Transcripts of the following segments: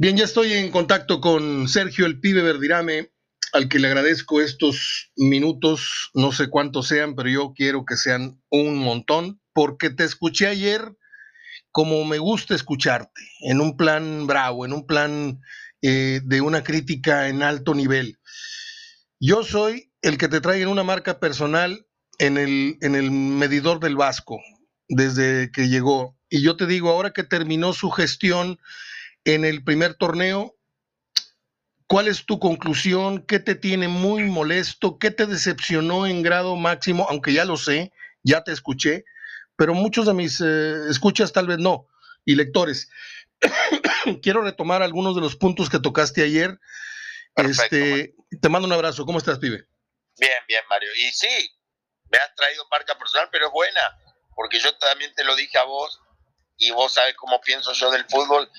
Bien, ya estoy en contacto con Sergio el Pibe Verdirame, al que le agradezco estos minutos, no sé cuántos sean, pero yo quiero que sean un montón, porque te escuché ayer como me gusta escucharte, en un plan bravo, en un plan eh, de una crítica en alto nivel. Yo soy el que te trae en una marca personal en el, en el medidor del Vasco, desde que llegó. Y yo te digo, ahora que terminó su gestión, en el primer torneo. ¿Cuál es tu conclusión? ¿Qué te tiene muy molesto? ¿Qué te decepcionó en grado máximo? Aunque ya lo sé, ya te escuché, pero muchos de mis eh, escuchas tal vez no, y lectores. Quiero retomar algunos de los puntos que tocaste ayer. este, te mando un abrazo. ¿Cómo estás, pibe? Bien, bien, Mario. Y sí, me has traído marca personal, pero es buena, porque yo también te lo dije a vos, y vos sabes cómo pienso yo del fútbol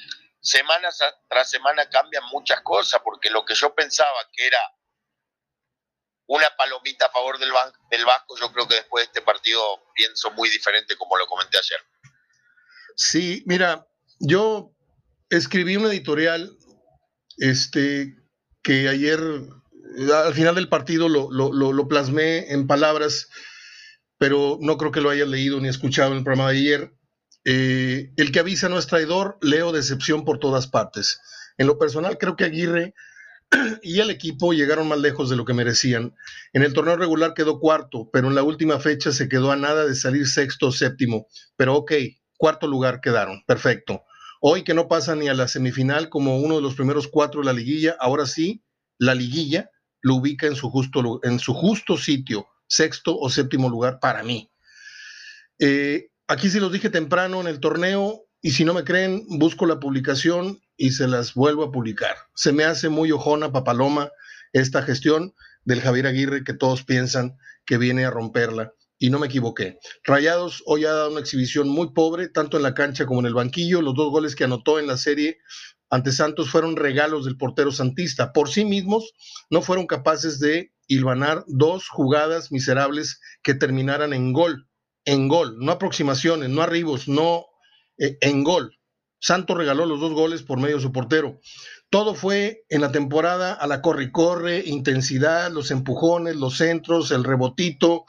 semana tras semana cambian muchas cosas, porque lo que yo pensaba que era una palomita a favor del, del Vasco, yo creo que después de este partido pienso muy diferente como lo comenté ayer. Sí, mira, yo escribí un editorial este, que ayer, al final del partido, lo, lo, lo, plasmé en palabras, pero no creo que lo hayas leído ni escuchado en el programa de ayer. Eh, el que avisa no es traidor, leo decepción por todas partes. En lo personal, creo que Aguirre y el equipo llegaron más lejos de lo que merecían. En el torneo regular quedó cuarto, pero en la última fecha se quedó a nada de salir sexto o séptimo. Pero ok, cuarto lugar quedaron, perfecto. Hoy que no pasa ni a la semifinal como uno de los primeros cuatro de la liguilla, ahora sí, la liguilla lo ubica en su justo, en su justo sitio, sexto o séptimo lugar para mí. Eh, Aquí sí los dije temprano en el torneo y si no me creen, busco la publicación y se las vuelvo a publicar. Se me hace muy ojona, papaloma, esta gestión del Javier Aguirre que todos piensan que viene a romperla. Y no me equivoqué. Rayados hoy ha dado una exhibición muy pobre, tanto en la cancha como en el banquillo. Los dos goles que anotó en la serie ante Santos fueron regalos del portero santista. Por sí mismos no fueron capaces de hilvanar dos jugadas miserables que terminaran en gol en gol, no aproximaciones, no arribos, no eh, en gol. Santos regaló los dos goles por medio de su portero. Todo fue en la temporada a la corre y corre, intensidad, los empujones, los centros, el rebotito.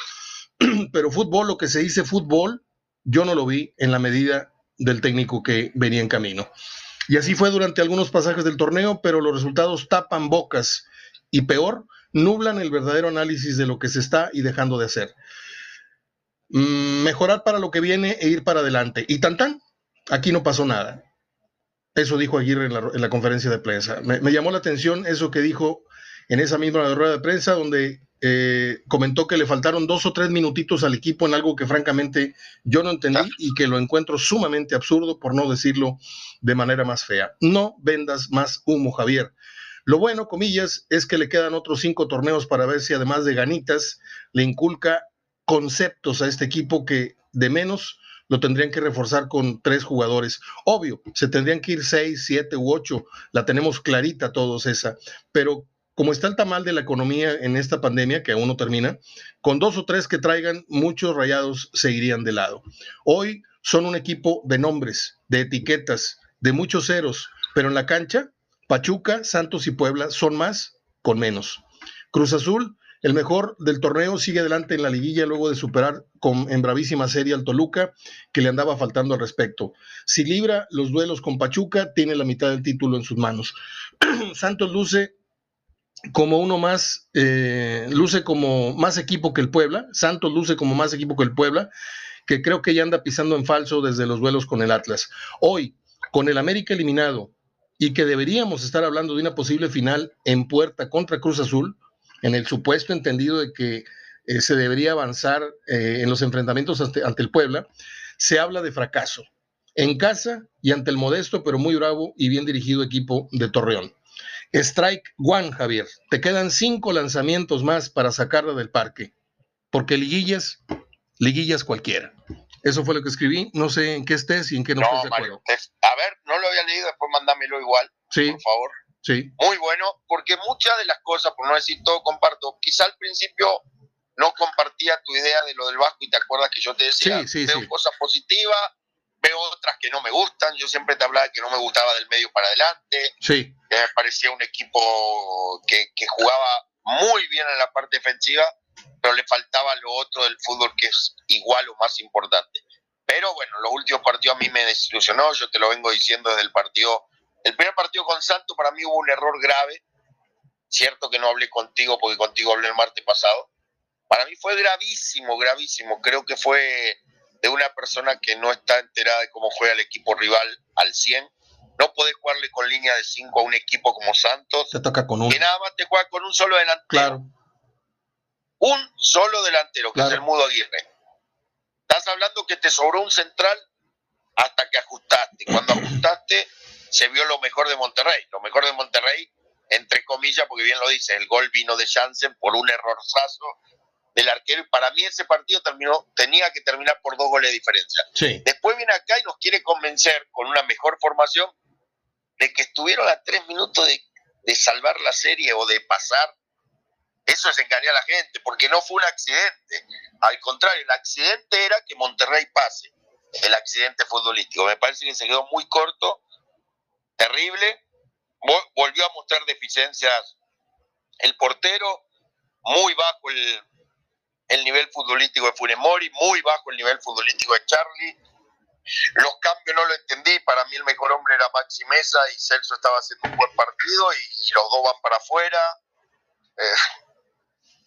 Pero fútbol, lo que se dice fútbol, yo no lo vi en la medida del técnico que venía en camino. Y así fue durante algunos pasajes del torneo, pero los resultados tapan bocas y peor, nublan el verdadero análisis de lo que se está y dejando de hacer. Mm, mejorar para lo que viene e ir para adelante. Y tan tan, aquí no pasó nada. Eso dijo Aguirre en la, conferencia de prensa. Me, llamó la atención eso que dijo en esa misma rueda de prensa, donde eh, comentó que le faltaron dos o tres minutitos al equipo en algo que francamente yo no entendí y que lo encuentro sumamente absurdo, por no decirlo de manera más fea. No vendas más humo, Javier. Lo bueno, comillas, es que le quedan otros cinco torneos para ver si además de ganitas le inculca conceptos a este equipo que de menos lo tendrían que reforzar con tres jugadores. Obvio, se tendrían que ir seis, siete u ocho, la tenemos clarita todos esa, pero como está el tamal de la economía en esta pandemia, que aún no termina, con dos o tres que traigan, muchos rayados se irían de lado. Hoy son un equipo de nombres, de etiquetas, de muchos ceros, pero en la cancha, Pachuca, Santos y Puebla son más con menos. Cruz Azul el mejor del torneo sigue adelante en la liguilla luego de superar con, en bravísima serie al Toluca, que le andaba faltando al respecto. Si libra los duelos con Pachuca, tiene la mitad del título en sus manos. Santos luce como uno más, eh, luce como más equipo que el Puebla. Santos luce como más equipo que el Puebla, que creo que ya anda pisando en falso desde los duelos con el Atlas. Hoy, con el América eliminado y que deberíamos estar hablando de una posible final en puerta contra Cruz Azul, en el supuesto entendido de que eh, se debería avanzar eh, en los enfrentamientos ante, el Puebla, se habla de fracaso en casa y ante el modesto pero muy bravo y bien dirigido equipo de Torreón. Strike one, Javier. Te quedan cinco lanzamientos más para sacarla del parque, porque liguillas, liguillas cualquiera. Eso fue lo que escribí. No sé en qué estés y en qué no, estés de acuerdo. a ver, no lo había leído, después mándamelo igual, sí. por favor. Muy bueno, porque muchas de las cosas, por no decir todo, comparto. Quizá al principio no compartía tu idea de lo del Vasco y te acuerdas que yo te decía, veo cosas positivas, veo otras que no me gustan. Yo siempre te hablaba que no me gustaba del medio para adelante. Sí. Que me parecía un equipo que, que jugaba muy bien en la parte defensiva, pero le faltaba lo otro del fútbol que es igual o más importante. Pero bueno, los últimos partidos a mí me desilusionó, yo te lo vengo diciendo desde el partido. El primer partido con Santos para mí hubo un error grave. Cierto que no hablé contigo porque contigo hablé el martes pasado. Para mí fue gravísimo, gravísimo. Creo que fue de una persona que no está enterada de cómo juega el equipo rival al 100. No podés jugarle con línea de 5 a un equipo como Santos. Se toca con un. Que nada más te juega con un solo delantero. Claro. Un solo delantero, que Claro. es el Mudo Aguirre. Estás hablando que te sobró un central hasta que ajustaste. Cuando ajustaste, se vio lo mejor de Monterrey. Lo mejor de Monterrey, entre comillas, porque bien lo dice, el gol vino de Jansen por un errorzazo del arquero. Y para mí ese partido terminó, tenía que terminar por dos goles de diferencia. Sí. Después viene acá y nos quiere convencer con una mejor formación de que estuvieron a tres minutos de, de salvar la serie o de pasar. Eso es engañar a la gente, porque no fue un accidente. Al contrario, el accidente era que Monterrey pase. El accidente futbolístico. Me parece que se quedó muy corto, terrible. Vol- Volvió a mostrar deficiencias el portero, muy bajo el, el nivel futbolístico de Funemori, muy bajo el nivel futbolístico de Charlie. Los cambios no lo entendí. Para mí el mejor hombre era Maxi Mesa y Celso estaba haciendo un buen partido y, los dos van para afuera. Eh,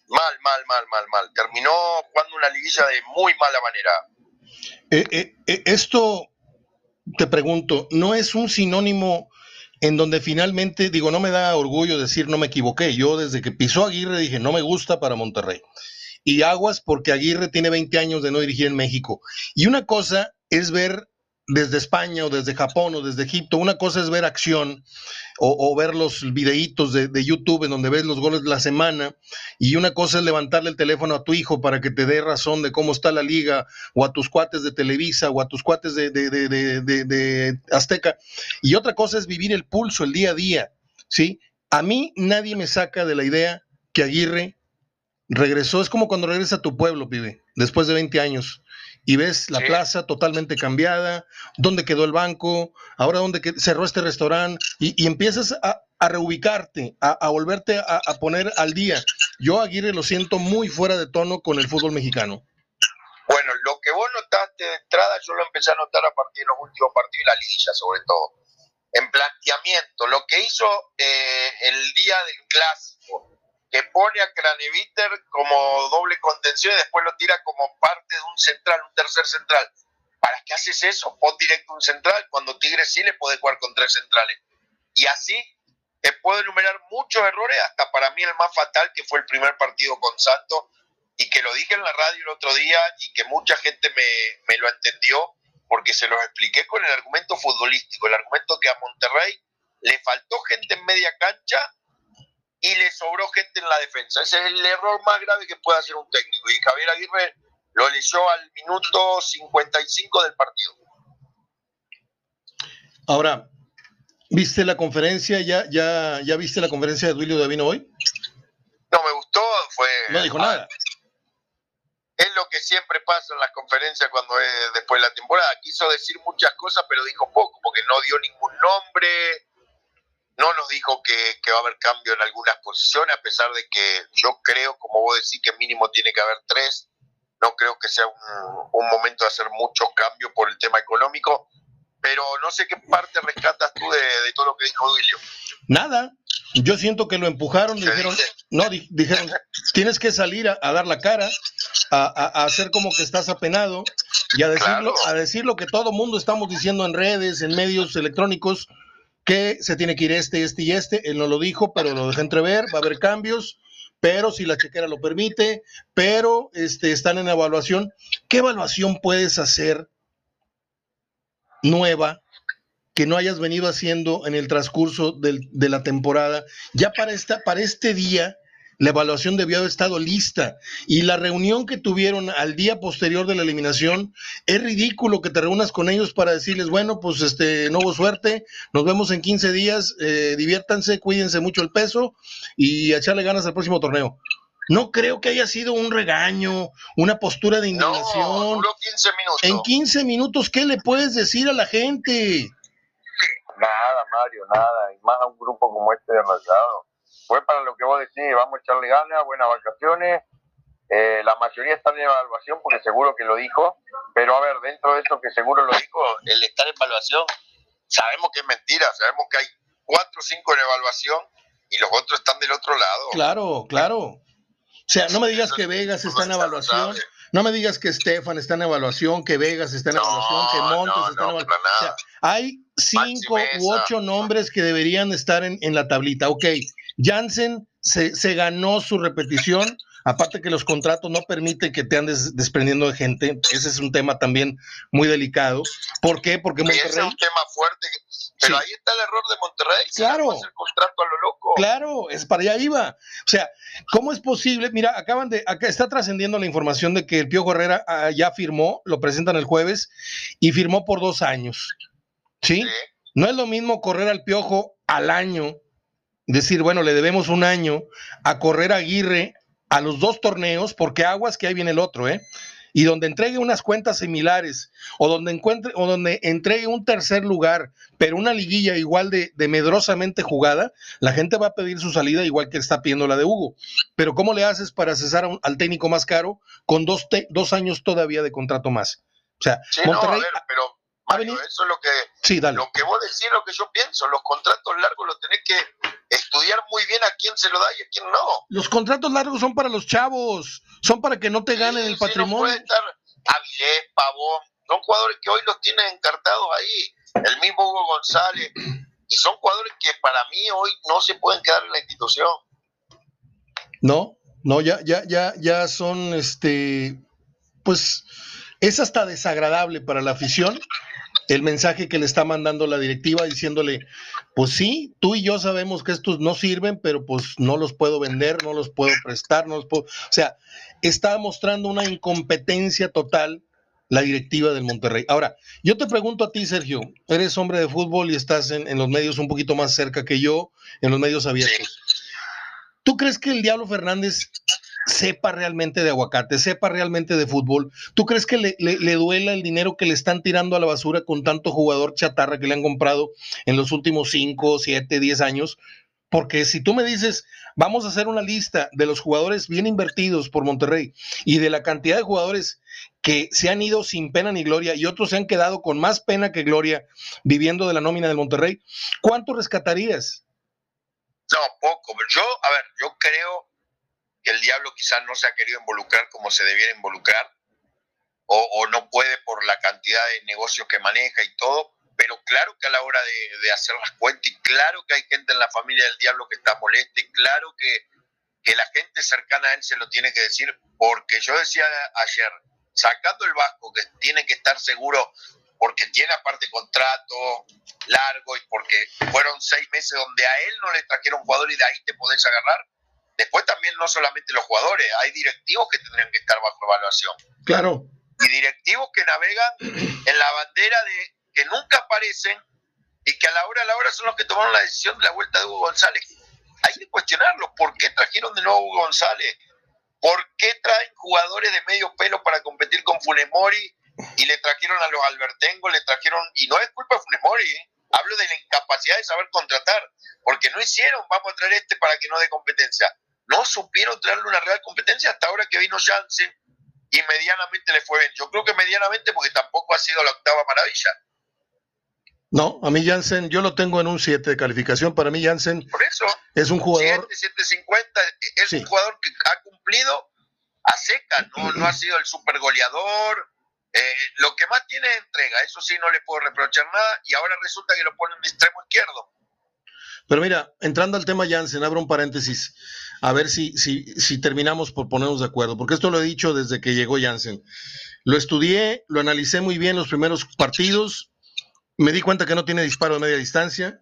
mal, mal, mal, mal, mal. Terminó jugando una liguilla de muy mala manera. Eh, eh, eh, esto, te pregunto, ¿no es un sinónimo en donde finalmente, digo, no me da orgullo decir no me equivoqué? Yo desde que pisó Aguirre dije, no me gusta para Monterrey. Y aguas porque Aguirre tiene 20 años de no dirigir en México. Y una cosa es ver desde España o desde Japón o desde Egipto, una cosa es ver acción o, ver los videitos de, YouTube en donde ves los goles de la semana y una cosa es levantarle el teléfono a tu hijo para que te dé razón de cómo está la liga o a tus cuates de Televisa o a tus cuates de, de, de, Azteca. Y otra cosa es vivir el pulso, el día a día, ¿sí? A mí nadie me saca de la idea que Aguirre regresó, es como cuando regresas a tu pueblo, pibe, después de 20 años y ves la Sí. plaza totalmente cambiada, dónde quedó el banco, ahora dónde cerró este restaurante, y, y empiezas a, a reubicarte, a, a volverte a, a poner al día. Yo Aguirre lo siento muy fuera de tono con el fútbol mexicano. Bueno, lo que vos notaste de entrada, yo lo empecé a notar a partir de los últimos partidos de la liguilla, sobre todo. En planteamiento, lo que hizo eh, el día del clásico, que pone a Craneviter como doble contención y después lo tira como parte de un central, un tercer central. ¿Para qué haces eso? Pon directo un central, cuando Tigres sí le puede jugar con tres centrales. Y así te puedo enumerar muchos errores, hasta para mí el más fatal, que fue el primer partido con Santos, y que lo dije en la radio el otro día y que mucha gente me, me lo entendió porque se los expliqué con el argumento futbolístico, el argumento que a Monterrey le faltó gente en media cancha y le sobró gente en la defensa. Ese es el error más grave que puede hacer un técnico. Y Javier Aguirre lo leyó al minuto 55 del partido. Ahora, ¿viste la conferencia? ¿Ya, ya, ya viste la conferencia de Duilio Davino hoy? No me gustó, fue... No dijo nada. Es lo que siempre pasa en las conferencias cuando es después de la temporada. Quiso decir muchas cosas, pero dijo poco, porque no dio ningún nombre, no nos dijo que, que va a haber cambio en algunas posiciones, a pesar de que yo creo, como vos decís, que mínimo tiene que haber tres. No creo que sea un, un momento de hacer muchos cambios por el tema económico, pero no sé qué parte rescatas tú de, de todo lo que dijo Duilio. Nada. Yo siento que lo empujaron, ¿Qué dijeron, dice? no, di- dijeron, tienes que salir a, a dar la cara, a, a- a hacer como que estás apenado y a decirlo, Claro. a decir lo que todo mundo estamos diciendo en redes, en medios electrónicos, que se tiene que ir este, este y este. Él no lo dijo, pero lo dejó entrever, va a haber cambios, pero si la chequera lo permite, pero este, están en evaluación. ¿Qué evaluación puedes hacer nueva que no hayas venido haciendo en el transcurso del- de la temporada. Ya para, esta, para este día, la evaluación debió haber estado lista. Y la reunión que tuvieron al día posterior de la eliminación, es ridículo que te reúnas con ellos para decirles, bueno, pues este, no hubo suerte, nos vemos en 15 días, eh, diviértanse, cuídense mucho el peso y echarle ganas al próximo torneo. No creo que haya sido un regaño, una postura de indignación. No, duró 15 minutos. En 15 minutos, ¿qué le puedes decir a la gente? Nada, Mario, nada. Y más a un grupo como este de Rayado. Fue para lo que vos decís, vamos a echarle ganas, buenas vacaciones. Eh, la mayoría están en evaluación porque seguro que lo dijo, pero a ver, dentro de eso que seguro lo dijo, el estar en evaluación, sabemos que es mentira, sabemos que hay cuatro o cinco en evaluación y los otros están del otro lado. Claro, claro. O sea, no me digas que Vegas está en evaluación. No me digas que Stefan está en evaluación, que Vegas está en evaluación, que Montes está en evaluación. O sea, hay cinco u ocho nombres que deberían estar en, en la tablita. Ok, Jansen se, se, ganó su repetición. Aparte que los contratos no permiten que te andes desprendiendo de gente. Ese es un tema también muy delicado. ¿Por qué? Porque Monterrey... es un tema fuerte. Pero ahí está el error de Monterrey. Claro. el contrato a lo loco. Claro, es para allá iba. O sea, ¿cómo es posible? Mira, acaban de, acá está trascendiendo la información de que el Pío Herrera ah, ya firmó, lo presentan el jueves, y firmó por dos años. ¿Sí? No es lo mismo correr al Piojo al año, decir, bueno, le debemos un año, a correr a Aguirre a los dos torneos, porque aguas que ahí viene el otro, ¿eh? Y donde entregue unas cuentas similares, o donde encuentre, o donde entregue un tercer lugar, pero una liguilla igual de, medrosamente jugada, la gente va a pedir su salida igual que está pidiendo la de Hugo. Pero ¿cómo le haces para cesar al técnico más caro con dos, dos años todavía de contrato más? O sea, Monterrey, pero eso es lo que, sí, lo que vos decís, lo que yo pienso. Los contratos largos los tenés que estudiar muy bien a quién se lo da y a quién no. Los contratos largos son para los chavos, son para que no te ganen el patrimonio. No puede estar Avilés, Pavón, son jugadores que hoy los tienen encartados ahí. El mismo Hugo González. Y son jugadores que para mí hoy no se pueden quedar en la institución. No, no, ya, ya, ya, ya son este, pues es hasta desagradable para la afición el mensaje que le está mandando la directiva diciéndole, pues sí, tú y yo sabemos que estos no sirven, pero pues no los puedo vender, no los puedo prestar, no los puedo... O sea, está mostrando una incompetencia total la directiva del Monterrey. Ahora, yo te pregunto a ti, Sergio, eres hombre de fútbol y estás en, los medios un poquito más cerca que yo, en los medios abiertos. ¿Tú crees que el Diablo Fernández sepa realmente de aguacate, sepa realmente de fútbol. ¿Tú crees que le, le, duela el dinero que le están tirando a la basura con tanto jugador chatarra que le han comprado en los últimos 5, 7, 10 años? Porque si tú me dices, vamos a hacer una lista de los jugadores bien invertidos por Monterrey y de la cantidad de jugadores que se han ido sin pena ni gloria y otros se han quedado con más pena que gloria viviendo de la nómina del Monterrey, ¿cuánto rescatarías? No, poco. Yo, a ver, yo creo que el diablo quizás no se ha querido involucrar como se debiera involucrar, o, no puede por la cantidad de negocios que maneja y todo, pero claro que a la hora de, hacer las cuentas, y claro que hay gente en la familia del diablo que está molesta, y claro que, que la gente cercana a él se lo tiene que decir, porque yo decía ayer, sacando el Vasco, que tiene que estar seguro porque tiene aparte contrato largo y porque fueron seis meses donde a él no le trajeron jugador y de ahí te podés agarrar, Después también no solamente los jugadores, hay directivos que tendrían que estar bajo evaluación. Claro. Y directivos que navegan en la bandera de que nunca aparecen y que a la hora a la hora son los que tomaron la decisión de la vuelta de Hugo González. Hay que cuestionarlo. ¿Por qué trajeron de nuevo a Hugo González? ¿Por qué traen jugadores de medio pelo para competir con Funemori y le trajeron a los Albertengo, le trajeron, y no es culpa de Funemori, ¿eh? hablo de la incapacidad de saber contratar, porque no hicieron, vamos a traer este para que no dé competencia no supieron traerle una real competencia hasta ahora que vino Janssen y medianamente le fue bien. Yo creo que medianamente porque tampoco ha sido la octava maravilla. No, a mí Janssen, yo lo tengo en un 7 de calificación. Para mí Janssen Por eso, es un jugador... 7, 750, es un jugador que ha cumplido a seca, no, no ha sido el super goleador. Eh, lo que más tiene es entrega, eso sí no le puedo reprochar nada y ahora resulta que lo pone en extremo izquierdo. Pero mira, entrando al tema Janssen, abro un paréntesis. A ver si, si, si terminamos por ponernos de acuerdo, porque esto lo he dicho desde que llegó Jansen. Lo estudié, lo analicé muy bien los primeros partidos, me di cuenta que no tiene disparo de media distancia,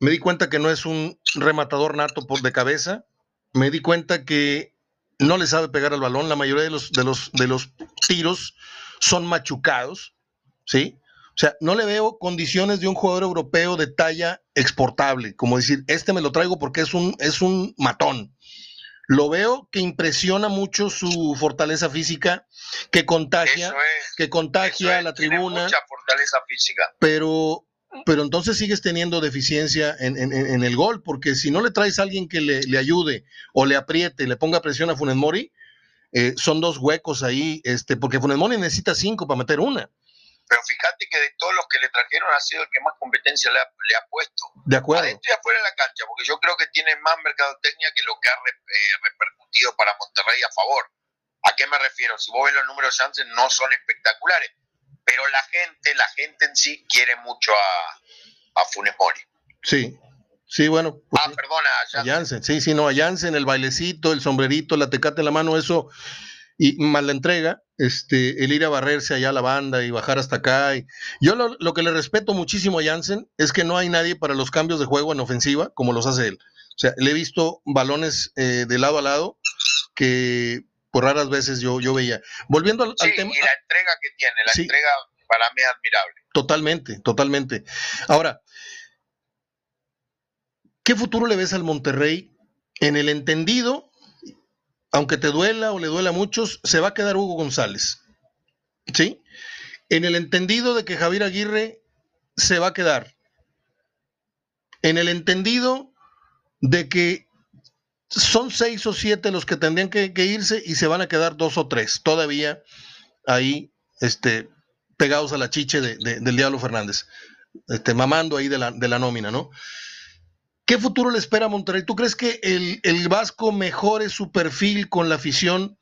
me di cuenta que no es un rematador nato por de cabeza, me di cuenta que no le sabe pegar al balón, la mayoría de los, de los, de los tiros son machucados, ¿sí? O sea, no le veo condiciones de un jugador europeo de talla exportable, como decir, este me lo traigo porque es un, es un matón. lo veo que impresiona mucho su fortaleza física, que contagia, que contagia a la tribuna. Mucha fortaleza física. Pero, pero entonces sigues teniendo deficiencia en, el gol, porque si no le traes a alguien que le, ayude o le apriete, le ponga presión a Funes Mori, eh, son dos huecos ahí, este, porque Funes Mori necesita cinco para meter una. Pero fíjate que de todos los que le trajeron ha sido el que más competencia le ha, puesto. De acuerdo. Adentro y afuera de la cancha, porque yo creo que tiene más mercadotecnia que lo que ha eh, repercutido para Monterrey a favor. ¿A qué me refiero? Si vos ves los números de Janssen, no son espectaculares. Pero la gente, la gente en sí quiere mucho a, a Funes Mori. Sí, Sí, bueno. Pues ah, perdona, a Janssen. Sí, sí, no, a Janssen, el bailecito, el sombrerito, la tecate en la mano, eso, y más la entrega, este, el ir a barrerse allá a la banda y bajar hasta acá. Y, yo lo, que le respeto muchísimo a Janssen es que no hay nadie para los cambios de juego en ofensiva como los hace él. O sea, le he visto balones eh, de lado a lado que por raras veces yo, yo veía. Volviendo al, tema. Y la entrega que tiene, la entrega para mí es admirable. Totalmente, totalmente. Ahora, ¿qué futuro le ves al Monterrey en el entendido aunque te duela o le duela a muchos, se va a quedar Hugo González. ¿Sí? En el entendido de que Javier Aguirre se va a quedar. En el entendido de que son seis o siete los que tendrían que, irse y se van a quedar dos o tres todavía ahí este, pegados a la chiche del Diablo Fernández, este, mamando ahí de de la nómina, ¿no? ¿Qué futuro le espera a Monterrey? ¿Tú crees que el, Vasco mejore su perfil con la afición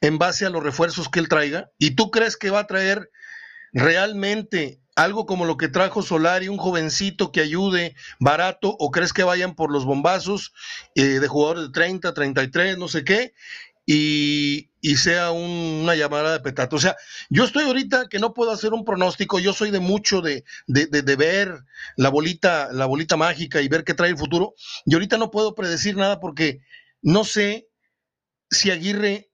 en base a los refuerzos que él traiga? ¿Y tú crees que va a traer realmente algo como lo que trajo Solari, un jovencito que ayude barato, o crees que vayan por los bombazos eh, de jugadores de 30, 33, no sé qué, y, sea una llamada de petato. O sea, yo estoy ahorita que no puedo hacer un pronóstico, yo soy de mucho de, de, ver la bolita, la bolita mágica y ver qué trae el futuro. Y ahorita no puedo predecir nada porque no sé si Aguirre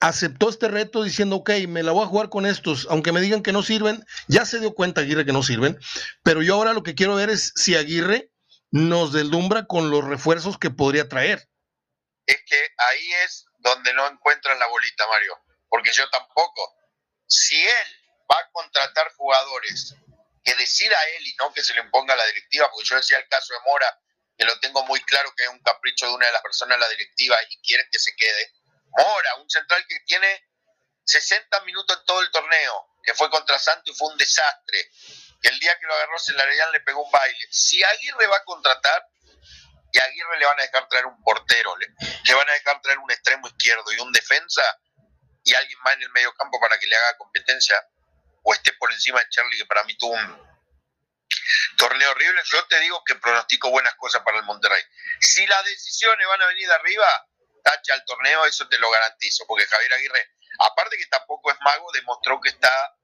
aceptó este reto diciendo, ok, me la voy a jugar con estos, aunque me digan que no sirven, ya se dio cuenta Aguirre que no sirven, pero yo ahora lo que quiero ver es si Aguirre nos deslumbra con los refuerzos que podría traer es que ahí es donde no encuentran la bolita, Mario, porque yo tampoco. Si él va a contratar jugadores que decida a él y no que se le imponga la directiva, porque yo decía el caso de Mora, que lo tengo muy claro que es un capricho de una de las personas de la directiva y quieren que se quede. Mora, un central que tiene 60 minutos en todo el torneo, que fue contra Santos y fue un desastre, que el día que lo agarró Celarayán le pegó un baile. Si Aguirre va a contratar, y a Aguirre le van a dejar traer un portero, le, van a dejar traer un extremo izquierdo y un defensa y alguien más en el medio campo para que le haga competencia o esté por encima de Charlie, que para mí tuvo un torneo horrible. Yo te digo que pronostico buenas cosas para el Monterrey. Si las decisiones van a venir de arriba, tacha el torneo, eso te lo garantizo, porque Javier Aguirre, aparte que tampoco es mago, demostró que está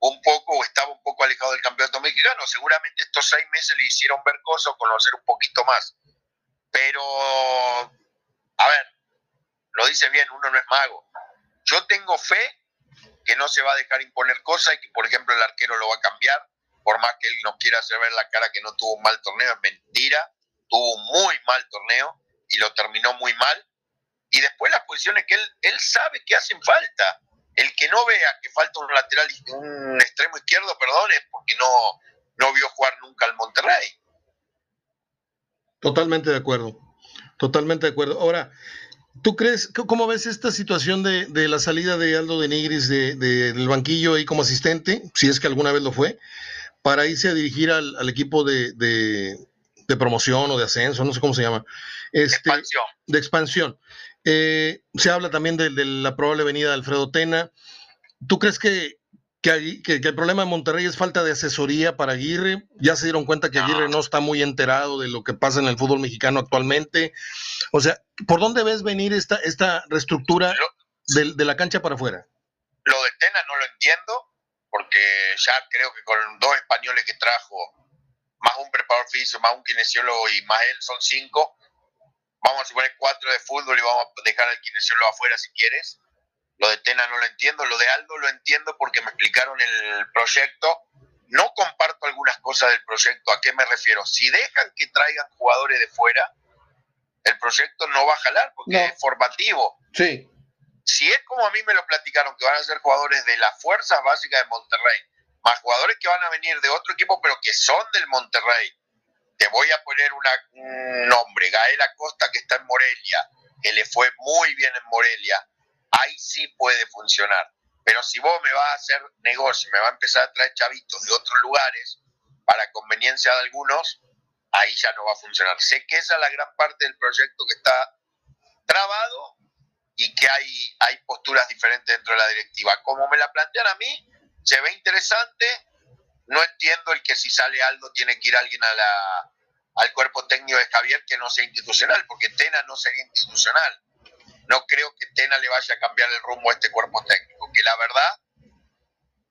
un poco o estaba un poco alejado del campeonato mexicano. Seguramente estos seis meses le hicieron ver cosas, conocer un poquito más. Pero, a ver, lo dice bien, uno no es mago. Yo tengo fe que no se va a dejar imponer cosas y que, por ejemplo, el arquero lo va a cambiar, por más que él nos quiera hacer ver la cara que no tuvo un mal torneo, es mentira, tuvo un muy mal torneo y lo terminó muy mal. Y después las posiciones que él, él sabe que hacen falta. El que no vea que falta un lateral, un extremo izquierdo, perdón, es porque no, no vio jugar nunca al Monterrey. Totalmente de acuerdo, totalmente de acuerdo. Ahora, ¿tú crees, cómo ves esta situación de, la salida de Aldo de Nigris del banquillo ahí como asistente, si es que alguna vez lo fue, para irse a dirigir al, equipo de, promoción o de ascenso, no sé cómo se llama? Este, expansión. De expansión. Eh, se habla también de, de, la probable venida de Alfredo Tena. ¿Tú crees que, que, que, el problema de Monterrey es falta de asesoría para Aguirre. Ya se dieron cuenta que Aguirre no está muy enterado de lo que pasa en el fútbol mexicano actualmente. O sea, ¿por dónde ves venir esta, esta reestructura de, de, la cancha para afuera? Lo de Tena no lo entiendo, porque ya creo que con dos españoles que trajo, más un preparador físico, más un kinesiólogo y más él, son cinco. Vamos a suponer cuatro de fútbol y vamos a dejar al kinesiólogo afuera si quieres lo de Tena no lo entiendo, lo de Aldo lo entiendo porque me explicaron el proyecto. No comparto algunas cosas del proyecto. ¿A qué me refiero? Si dejan que traigan jugadores de fuera, el proyecto no va a jalar porque es formativo. Sí. Si es como a mí me lo platicaron, que van a ser jugadores de las fuerzas básicas de Monterrey, más jugadores que van a venir de otro equipo, pero que son del Monterrey. Te voy a poner un nombre, Gael Acosta, que está en Morelia, que le fue muy bien en Morelia. Ahí sí puede funcionar. Pero si vos me vas a hacer negocio, me va a empezar a traer chavitos de otros lugares, para conveniencia de algunos, ahí ya no va a funcionar. Sé que esa es la gran parte del proyecto que está trabado y que hay, hay posturas diferentes dentro de la directiva. Como me la plantean a mí, se ve interesante. No entiendo el que si sale algo tiene que ir alguien a al cuerpo técnico de Javier que no sea institucional, porque Tena no sería institucional. No creo que Tena le vaya a cambiar el rumbo a este cuerpo técnico, que la verdad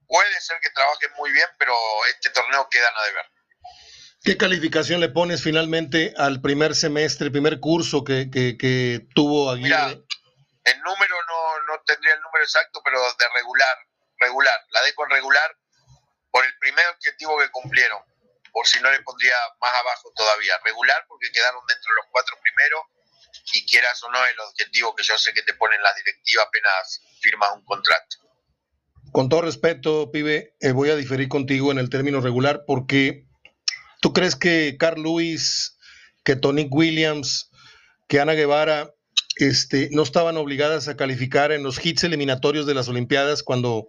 puede ser que trabaje muy bien, pero este torneo queda a deber. ¿Qué calificación le pones finalmente al primer semestre, primer curso que, que, tuvo Aguirre? Mira, el número no, no tendría el número exacto, pero de regular, regular. La de con regular por el primer objetivo que cumplieron. Por si no le pondría más abajo todavía. Regular porque quedaron dentro de los cuatro primeros y quieras o no el objetivo que yo sé que te ponen la directiva apenas firmas un contrato. Con todo respeto, pibe, eh, voy a diferir contigo en el término regular porque ¿Tú crees que Carl Lewis, que Tony Williams, que Ana Guevara este, no estaban obligadas a calificar en los hits eliminatorios de las Olimpiadas cuando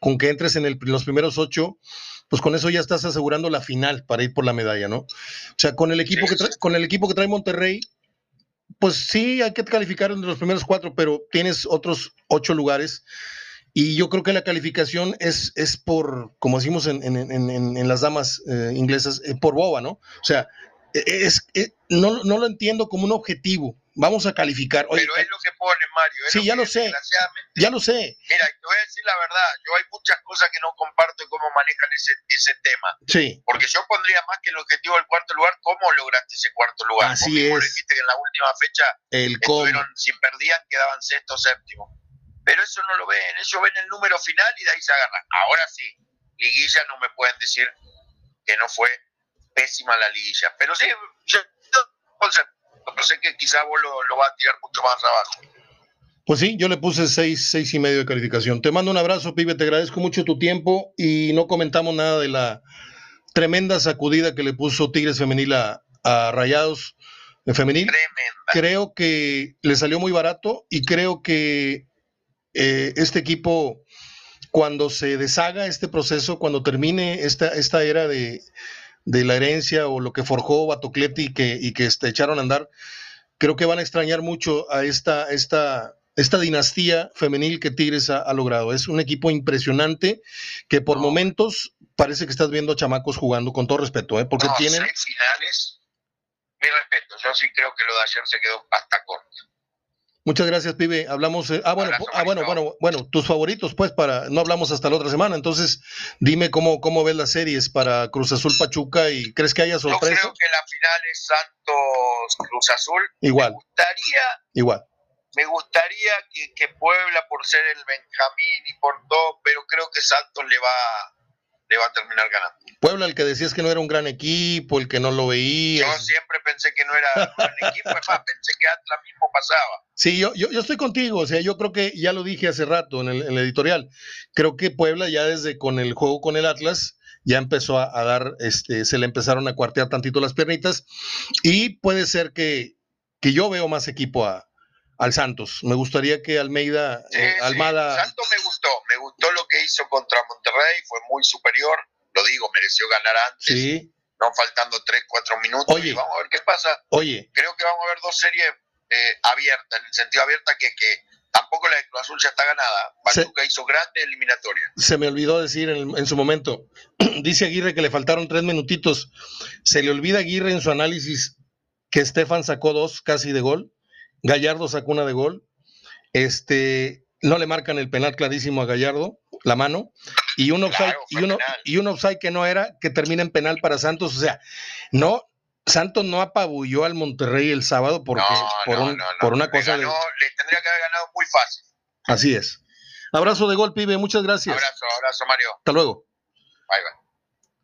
con que entres en, los primeros ocho, pues con eso ya estás asegurando la final para ir por la medalla, ¿no? O sea, con el equipo, que, trae, con el equipo que trae Monterrey, pues sí hay que calificar entre los primeros cuatro, pero tienes otros ocho lugares y yo creo que la calificación es, es por, como decimos en, en, en, en las damas eh, inglesas, eh, por boba, ¿no? O sea, e, e, es, e, no, no, lo entiendo como un objetivo. Vamos a calificar. Pero es lo que pone Mario. sí, ya lo sé. Ya lo sé. Mira, te voy a decir la verdad. Yo hay muchas cosas que no comparto cómo manejan ese, ese tema. Sí. Porque yo pondría más que el objetivo del cuarto lugar, ¿cómo lograste ese cuarto lugar? Así es. dijiste que en la última fecha el estuvieron, si perdían, quedaban sexto o séptimo pero eso no lo ven, ellos ven el número final y de ahí se agarran. Ahora sí, liguilla no me pueden decir que no fue pésima la liguilla, pero sí, yo, sé que quizá vos lo, lo vas a tirar mucho más abajo. Pues sí, yo le puse seis, seis y medio de calificación. Te mando un abrazo, pibe, te agradezco mucho tu tiempo y no comentamos nada de la tremenda sacudida que le puso Tigres Femenil a, a Rayados de Femenil. Tremenda. Creo que le salió muy barato y creo que eh, este equipo, cuando se deshaga este proceso, cuando termine esta, esta era de, la herencia o lo que forjó Batocleti y que, y que este, echaron a andar, creo que van a extrañar mucho a esta, esta, esta dinastía femenil que Tigres ha, logrado. Es un equipo impresionante que por momentos parece que estás viendo chamacos jugando, con todo respeto, ¿eh? porque tienen... finales, mi respeto, yo sí creo que lo de ayer se quedó hasta corto. Muchas gracias, pibe. Hablamos. Eh, ah, bueno, ah, bueno, bueno, bueno, tus favoritos, pues, para. No hablamos hasta la otra semana. Entonces, dime cómo, cómo ves las series para Cruz Azul Pachuca y crees que haya sorpresa. Yo creo que la final es Santos Cruz Azul. Igual. Me gustaría. Igual. Me gustaría que, que Puebla, por ser el Benjamín y por todo, pero creo que Santos le va, le va a terminar ganando. Puebla, el que decías que no era un gran equipo, el que no lo veía. Yo siempre pensé que no era un gran equipo, es más, pensé que Atlas mismo pasaba. Sí, yo, yo, estoy contigo, o sea, yo creo que ya lo dije hace rato en el, editorial, creo que Puebla ya desde con el juego con el Atlas ya empezó a, dar, este, se le empezaron a cuartear tantito las piernitas y puede ser que, que yo veo más equipo a, al Santos. Me gustaría que Almeida, eh, Almada... Santos me gustó, me gustó lo que hizo contra Monterrey, fue muy superior, lo digo, mereció ganar antes. Sí. No faltando 3, 4 minutos. Oye, vamos a ver qué pasa. Oye. Creo que vamos a ver dos series eh, abiertas, en el sentido abierta que, que tampoco la de Cruz Azul ya está ganada. Pachuca hizo grande eliminatoria. Se me olvidó decir en, en, su momento, dice Aguirre que le faltaron tres minutitos. Se le olvida a Aguirre en su análisis que Estefan sacó dos casi de gol Gallardo sacó una de gol. Este, no le marcan el penal clarísimo a Gallardo, la mano, y un offside, y, uno, y un offside que no era, que termina en penal para Santos. O sea, no, Santos no apabulló al Monterrey el sábado porque, por, por, una cosa de. Le tendría que haber ganado muy fácil. Así es. Abrazo de gol, pibe, muchas gracias. Abrazo, abrazo, Mario. Hasta luego. Bye, bye.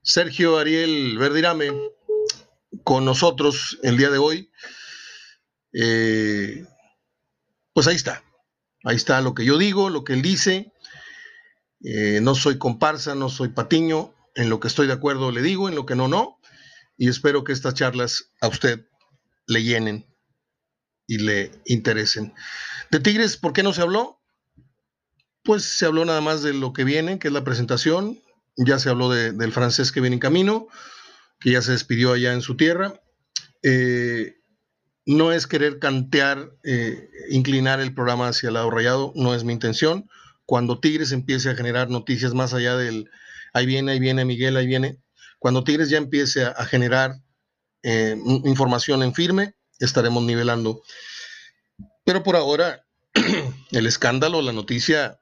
Sergio Ariel Verdirame con nosotros el día de hoy. Eh, pues ahí está. Ahí está lo que yo digo, lo que él dice. Eh, no soy comparsa, no soy patiño. En lo que estoy de acuerdo le digo, en lo que no, no. Y espero que estas charlas a usted le llenen y le interesen. De Tigres, ¿por qué no se habló? Pues se habló nada más de lo que viene, que es la presentación. Ya se habló del francés que viene en camino, que ya se despidió allá en su tierra. Eh, no es querer cantear, eh, inclinar el programa hacia el lado rayado, no es mi intención. Cuando Tigres empiece a generar noticias más allá del ahí viene, ahí viene Miguel, ahí viene, cuando Tigres ya empiece a, generar eh, información en firme, estaremos nivelando. Pero por ahora, el escándalo, la noticia,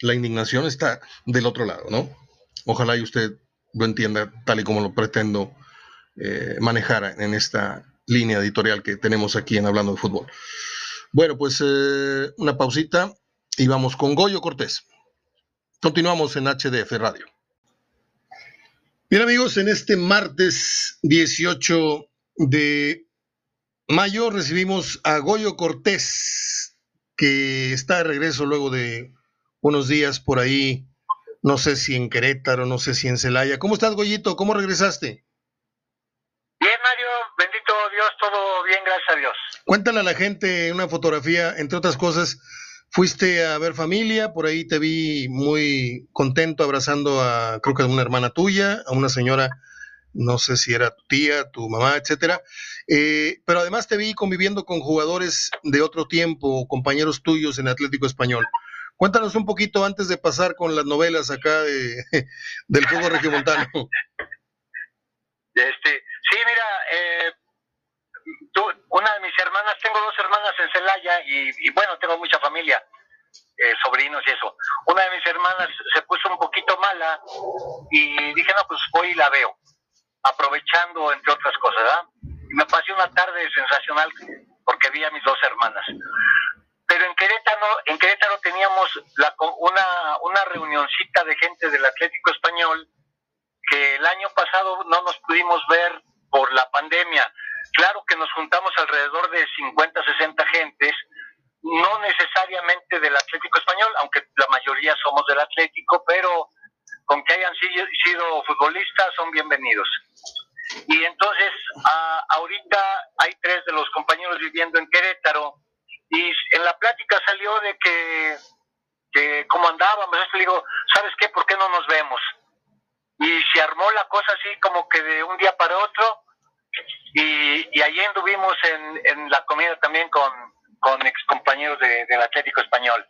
la indignación está del otro lado, ¿no? Ojalá y usted lo entienda tal y como lo pretendo eh, manejar en esta línea editorial que tenemos aquí en Hablando de Fútbol. Bueno, pues eh, una pausita y vamos con Goyo Cortés. Continuamos en HDF Radio. Bien amigos, en este martes 18 de mayo recibimos a Goyo Cortés, que está de regreso luego de unos días por ahí, no sé si en Querétaro, no sé si en Celaya. ¿Cómo estás, Goyito? ¿Cómo regresaste? Dios, todo bien, gracias a Dios. Cuéntale a la gente una fotografía, entre otras cosas, fuiste a ver familia, por ahí te vi muy contento abrazando a, creo que a una hermana tuya, a una señora, no sé si era tu tía, tu mamá, etcétera. Eh, pero además te vi conviviendo con jugadores de otro tiempo, compañeros tuyos en Atlético Español. Cuéntanos un poquito antes de pasar con las novelas acá de, del fútbol regiomontano. Este, sí, mira, eh, una de mis hermanas, tengo dos hermanas en Celaya y, bueno, tengo mucha familia, eh, sobrinos y eso. Una de mis hermanas se puso un poquito mala y dije, no, pues voy y la veo, aprovechando entre otras cosas, me pasé una tarde sensacional porque vi a mis dos hermanas. Pero en Querétaro, en Querétaro teníamos la, una, una reunioncita de gente del Atlético Español que el año pasado no nos pudimos ver por la pandemia. Claro que nos juntamos alrededor de 50, 60 gentes, no necesariamente del Atlético Español, aunque la mayoría somos del Atlético, pero con que hayan sido futbolistas son bienvenidos. Y entonces, ahorita hay tres de los compañeros viviendo en Querétaro y en la plática salió de que, como andábamos, digo, ¿sabes qué? ¿Por qué no nos vemos? Y se armó la cosa así como que de un día para otro y, y allí anduvimos en, la comida también con, con ex compañeros del Atlético Español.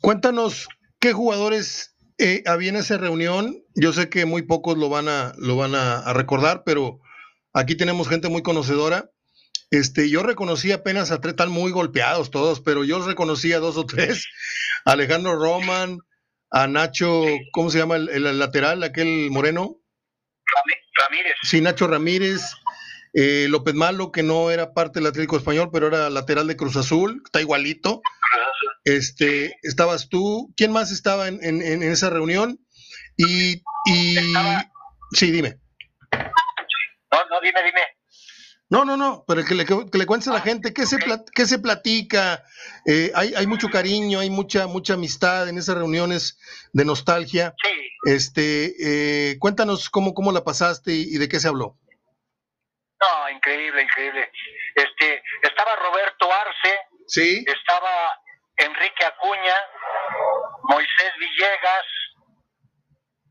Cuéntanos qué jugadores eh, había en esa reunión. Yo sé que muy pocos lo van a, lo van a, recordar, pero aquí tenemos gente muy conocedora. Este, yo reconocí apenas a tres, están muy golpeados todos, pero yo reconocí a dos o tres. Alejandro Roman, a Nacho, ¿cómo se llama el, el lateral, aquel moreno? Ramírez. Sí, Nacho Ramírez. Eh, López Malo, que no era parte del Atlético Español, pero era lateral de Cruz Azul, está igualito. Este, estabas tú. ¿Quién más estaba en, en, esa reunión? Y, y... sí, dime. No, no, dime, dime. No, no, no, pero que le, que le cuentes a la ah, gente qué, se, qué se platica. Eh, hay, hay mucho cariño, hay mucha, mucha amistad en esas reuniones de nostalgia. Sí. Este, eh, cuéntanos cómo, cómo la pasaste y, de qué se habló. No, increíble, increíble. Este, estaba Roberto Arce. Sí. Estaba Enrique Acuña, Moisés Villegas,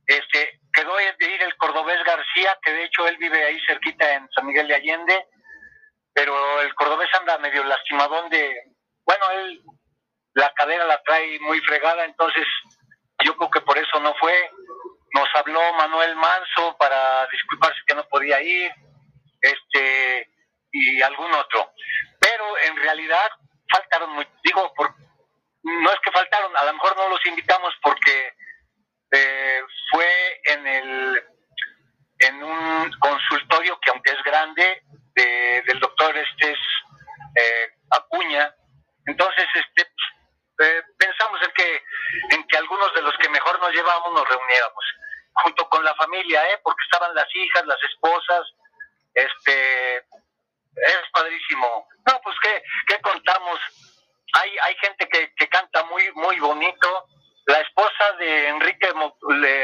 este, quedó de ir el cordobés García, que de hecho él vive ahí cerquita en San Miguel de Allende, pero el cordobés anda medio lastimadón de, bueno, él la cadera la trae muy fregada, entonces yo creo que por eso no fue. Nos habló Manuel Manso para disculparse que no podía ir, este, y algún otro. Pero en realidad faltaron, digo, por, no es que faltaron, a lo mejor no los invitamos porque eh, fue en el en un consultorio que aunque es grande del doctor este eh, Acuña entonces este eh, pensamos en que en que algunos de los que mejor nos llevamos nos reuniéramos junto con la familia eh porque estaban las hijas las esposas este es padrísimo. No, pues qué, qué contamos. Hay, hay gente que, que canta muy, muy bonito. La esposa de Enrique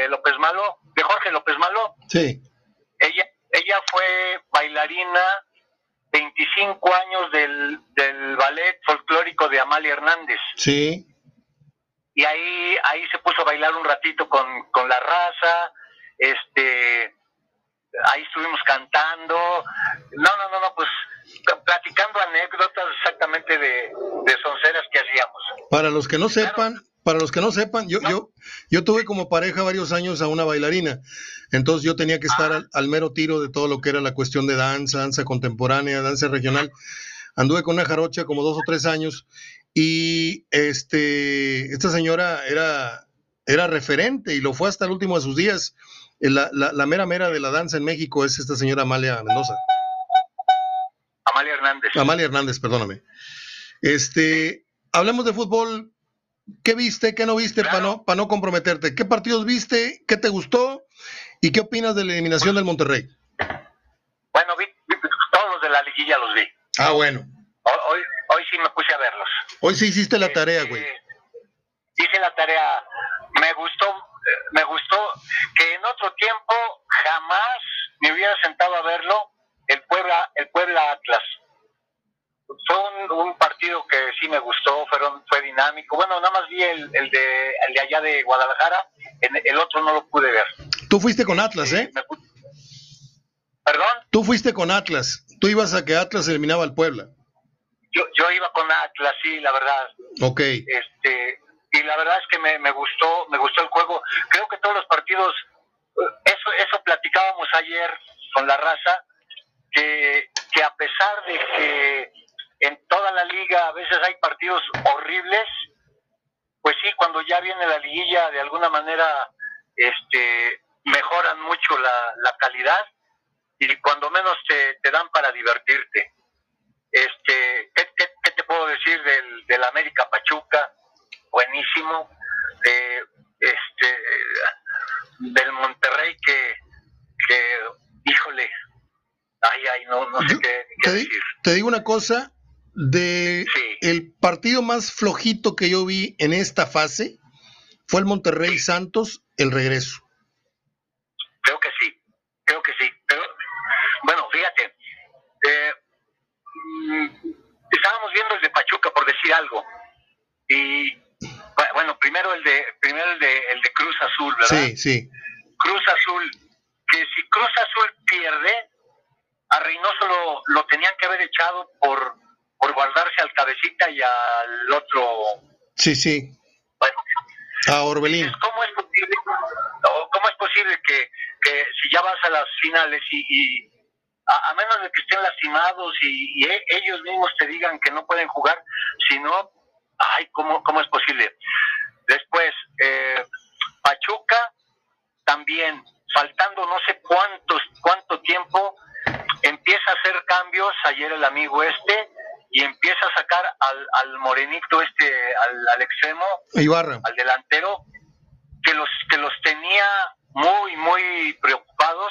López Malo, de Jorge López Malo. Sí. Ella, ella fue bailarina 25 años del, del ballet folclórico de Amalia Hernández. Sí. Y ahí, ahí se puso a bailar un ratito con, con la raza, este, ahí estuvimos cantando, no, no, no, no, pues platicando anécdotas exactamente de, de sonceras que hacíamos. Para los que no sepan, para los que no sepan, yo, yo, yo tuve como pareja varios años a una bailarina, entonces yo tenía que estar al, mero tiro de todo lo que era la cuestión de danza, danza contemporánea, danza regional. Anduve con una jarocha como dos o tres años y este, esta señora era, era referente y lo fue hasta el último de sus días. La, la, la mera mera de la danza en México es esta señora Amalia Mendoza. Amalia Hernández. Amalia Hernández, perdóname. Este, hablemos de fútbol. ¿Qué viste? ¿Qué no viste para no, para no comprometerte? ¿Qué partidos viste? ¿Qué te gustó? ¿Y qué opinas de la eliminación del Monterrey? Bueno, vi, todos los de la liguilla los vi. Ah, bueno. Hoy, hoy, sí me puse a verlos. Hoy sí hiciste la tarea, güey. Este, hice la tarea. Me gustó, me gustó que en otro tiempo jamás me hubiera sentado a verlo el Puebla, el Puebla Atlas fue un, partido que sí me gustó, fueron, fue dinámico. Bueno, nada más vi el, el, de, el de allá de Guadalajara, el otro no lo pude ver. Tú fuiste con Atlas, ¿eh? ¿Perdón? Tú fuiste con Atlas. Tú ibas a que Atlas eliminaba al Puebla. Yo, yo iba con Atlas, sí, la verdad. Ok. Este, y la verdad es que me, me gustó, me gustó el juego. Creo que todos los partidos, eso, eso platicábamos ayer con la raza, que, que a pesar de que en toda la liga a veces hay partidos horribles, pues sí, cuando ya viene la liguilla de alguna manera este, mejoran mucho la, la calidad y cuando menos te, te dan para divertirte. Este, ¿qué, qué, te puedo decir del, del América Pachuca? Buenísimo. Eh, este, del Monterrey que, que híjole, ay, ay, no, no sé qué, qué decir. Te digo una cosa, de el partido más flojito que yo vi en esta fase fue el Monterrey Santos, el regreso. Creo que sí, creo que sí. Pero, bueno, fíjate, eh, mm, estábamos viendo el de Pachuca, por decir algo, y bueno, primero el de primero el de, el de Cruz Azul, ¿verdad? Sí, sí. Cruz Azul, que si Cruz Azul pierde, a Reynoso lo, lo tenían que haber echado por por guardarse al cabecita y al otro. Sí, sí. Bueno, a Orbelín. ¿Cómo es posible, cómo es posible que, que si ya vas a las finales y, a, menos de que estén lastimados y, e, ellos mismos te digan que no pueden jugar, si no, ay, ¿cómo, cómo es posible? Después, eh, Pachuca también, faltando no sé cuántos, cuánto tiempo, empieza a hacer cambios, ayer el amigo este, y empieza a sacar al, al morenito este, al, al extremo, Ibarra. al delantero, que los, que los tenía muy, muy preocupados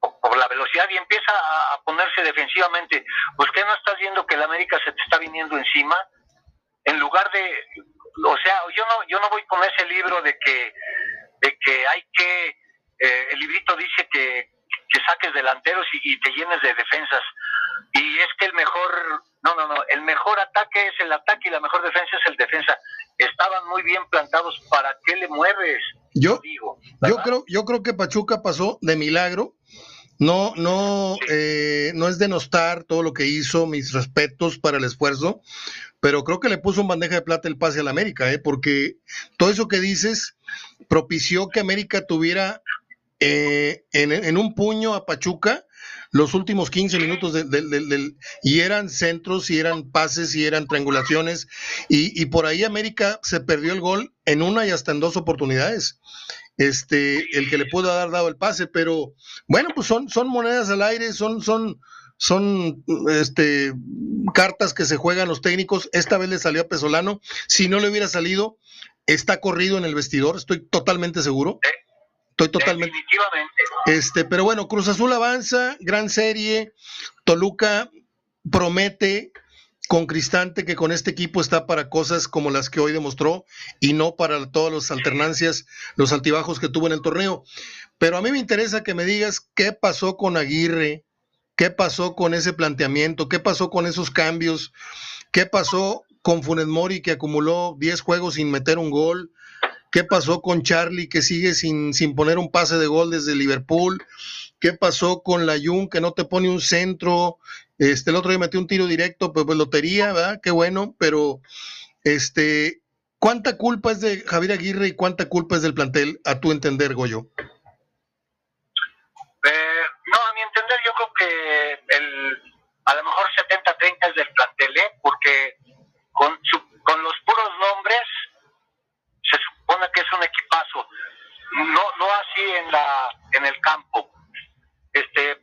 por, la velocidad y empieza a, ponerse defensivamente. Pues que no estás viendo que el América se te está viniendo encima, en lugar de, o sea, yo no, yo no voy con ese libro de que, de que hay que, eh, el librito dice que, que saques delanteros y, y te llenes de defensas y es que el mejor, no, no, no, el mejor ataque es el ataque y la mejor defensa es el defensa. Estaban muy bien plantados, ¿para qué le mueves? Yo, Digo, yo creo, yo creo que Pachuca pasó de milagro. No, no, eh, no es denostar todo lo que hizo, mis respetos para el esfuerzo, pero creo que le puso en bandeja de plata el pase al América, ¿eh? porque todo eso que dices propició que América tuviera eh, en, en, un puño a Pachuca los últimos 15 minutos del, del, y eran centros y eran pases y eran triangulaciones y, y, por ahí América se perdió el gol en una y hasta en dos oportunidades. Este, el que le pudo haber dado el pase, pero bueno, pues son, son monedas al aire, son, son, son este, cartas que se juegan los técnicos. Esta vez le salió a Pesolano. Si no le hubiera salido, está corrido en el vestidor, estoy totalmente seguro. Estoy totalmente. Definitivamente. Este, pero bueno, Cruz Azul avanza, gran serie. Toluca promete con Cristante que con este equipo está para cosas como las que hoy demostró y no para todas las alternancias, los altibajos que tuvo en el torneo. Pero a mí me interesa que me digas qué pasó con Aguirre, qué pasó con ese planteamiento, qué pasó con esos cambios, qué pasó con Funes Mori que acumuló 10 juegos sin meter un gol, qué pasó con Charlie que sigue sin, sin poner un pase de gol desde Liverpool, qué pasó con la Jun que no te pone un centro, este, el otro día metió un tiro directo, pues, pues lotería, ¿verdad? Qué bueno, pero este, ¿cuánta culpa es de Javier Aguirre y cuánta culpa es del plantel, a tu entender, Goyo? Eh, no, a mi entender, yo creo que el, a lo mejor 70-30 es del plantel, ¿eh? porque con, con los puros nombres se supone que es un equipazo. No, no así en el campo. Este,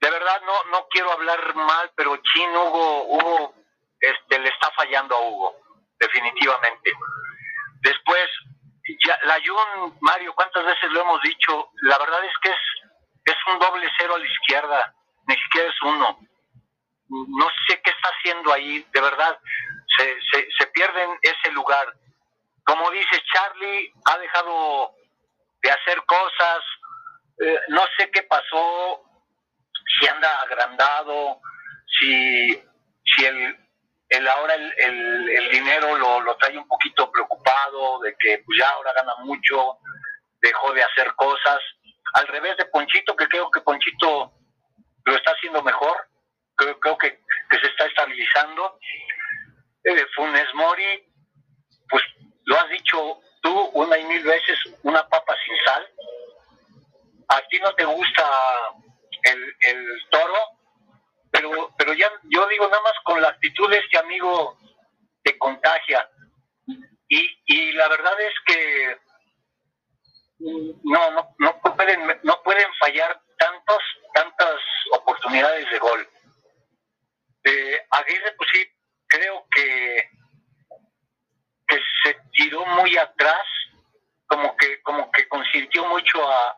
de verdad no no quiero hablar mal, pero Chin Hugo, Hugo este, le está fallando a Hugo, definitivamente. Después, la Jun, Mario, ¿cuántas veces lo hemos dicho? La verdad es que es, es un doble cero a la izquierda, ni siquiera es uno. No sé qué está haciendo ahí, de verdad, se, se, se pierden ese lugar. Como dice Charlie, ha dejado de hacer cosas, eh, no sé qué pasó, si anda agrandado, si, si el, el ahora el, el, el dinero lo, lo, trae un poquito preocupado de que pues ya ahora gana mucho, dejó de hacer cosas. Al revés de Ponchito, que creo que Ponchito lo está haciendo mejor, creo, creo que, que se está estabilizando. Eh, Funes Mori, pues lo has dicho tú una y mil veces, una papa sin sal. A ti no te gusta el, el toro, pero, pero ya yo digo nada más con la actitud de este amigo te contagia. Y, y la verdad es que no, no, no pueden, no pueden fallar tantos, tantas oportunidades de gol. Eh, Aguirre, pues sí, creo que, que se tiró muy atrás, como que, como que consintió mucho a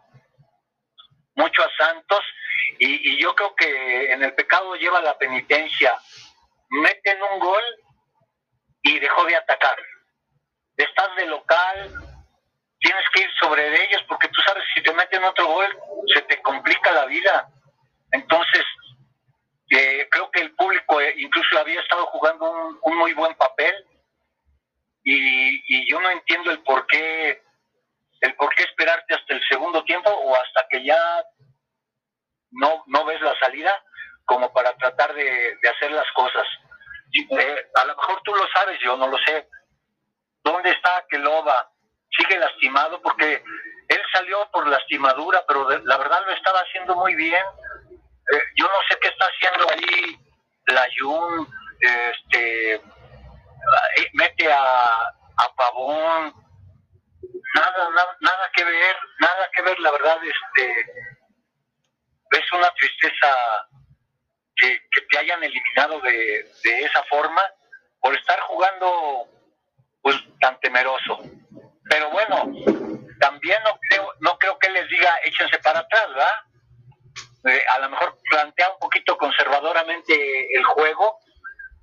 mucho a Santos y, yo creo que en el pecado lleva la penitencia. Meten un gol y dejó de atacar. Estás de local, tienes que ir sobre ellos porque tú sabes si te meten otro gol se te complica la vida. Entonces, eh, creo que el público eh, incluso había estado jugando un muy buen papel y, y, yo no entiendo el por qué el por qué esperarte hasta el segundo tiempo o hasta que ya no, no ves la salida como para tratar de, de hacer las cosas. Eh, a lo mejor tú lo sabes, yo no lo sé. ¿Dónde está Keloba? Sigue lastimado porque él salió por lastimadura, pero de, la verdad lo estaba haciendo muy bien. Eh, yo no sé qué está haciendo ahí la Jun, este, mete a, a Pavón, nada, nada, nada que ver, nada que ver, la verdad, este, es una tristeza que, que te hayan eliminado de, de, esa forma por estar jugando pues tan temeroso. Pero bueno, también no creo, no creo que les diga échense para atrás, ¿verdad? Eh, a lo mejor plantea un poquito conservadoramente el juego,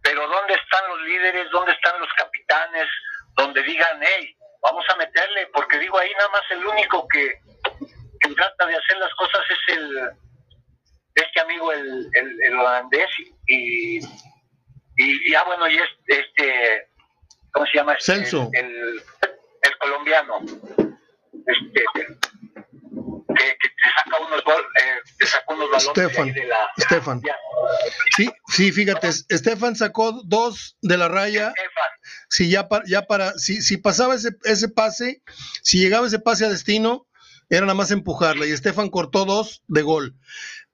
pero ¿dónde están los líderes? ¿Dónde están los capitanes? Donde digan, hey, vamos a meterle, porque digo, ahí nada más el único que, que trata de hacer las cosas es el este amigo, el, el, el holandés, y, y, y, ah, bueno, y este, este ¿cómo se llama? Este, Celso. El, el, colombiano, este, que, que te saca unos gol, eh, te saca unos balones Stefan, de la, Stefan. Ya. Sí, sí, fíjate, Estefan sacó dos de la raya. Si ya para, ya para, si, si pasaba ese, ese pase, si llegaba ese pase a destino, era nada más empujarla. Y Estefan cortó dos de gol.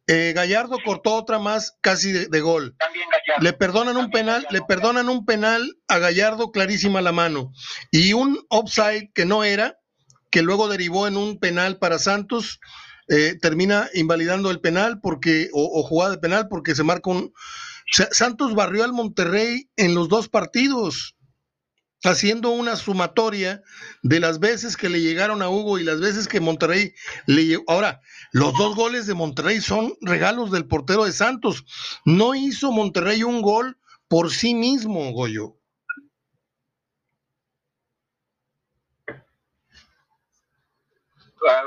Eh, Gallardo cortó otra más casi de, de gol. También Gallardo. Le perdonan un penal, le perdonan un penal a Gallardo clarísima la mano. Y un offside que no era, que luego derivó en un penal para Santos, eh, termina invalidando el penal porque, o, o, jugada de penal porque se marca un. Santos barrió al Monterrey en los dos partidos. haciendo una sumatoria de las veces que le llegaron a Hugo y las veces que Monterrey le llegó. Ahora, los dos goles de Monterrey son regalos del portero de Santos. No hizo Monterrey un gol por sí mismo, Goyo. Ah,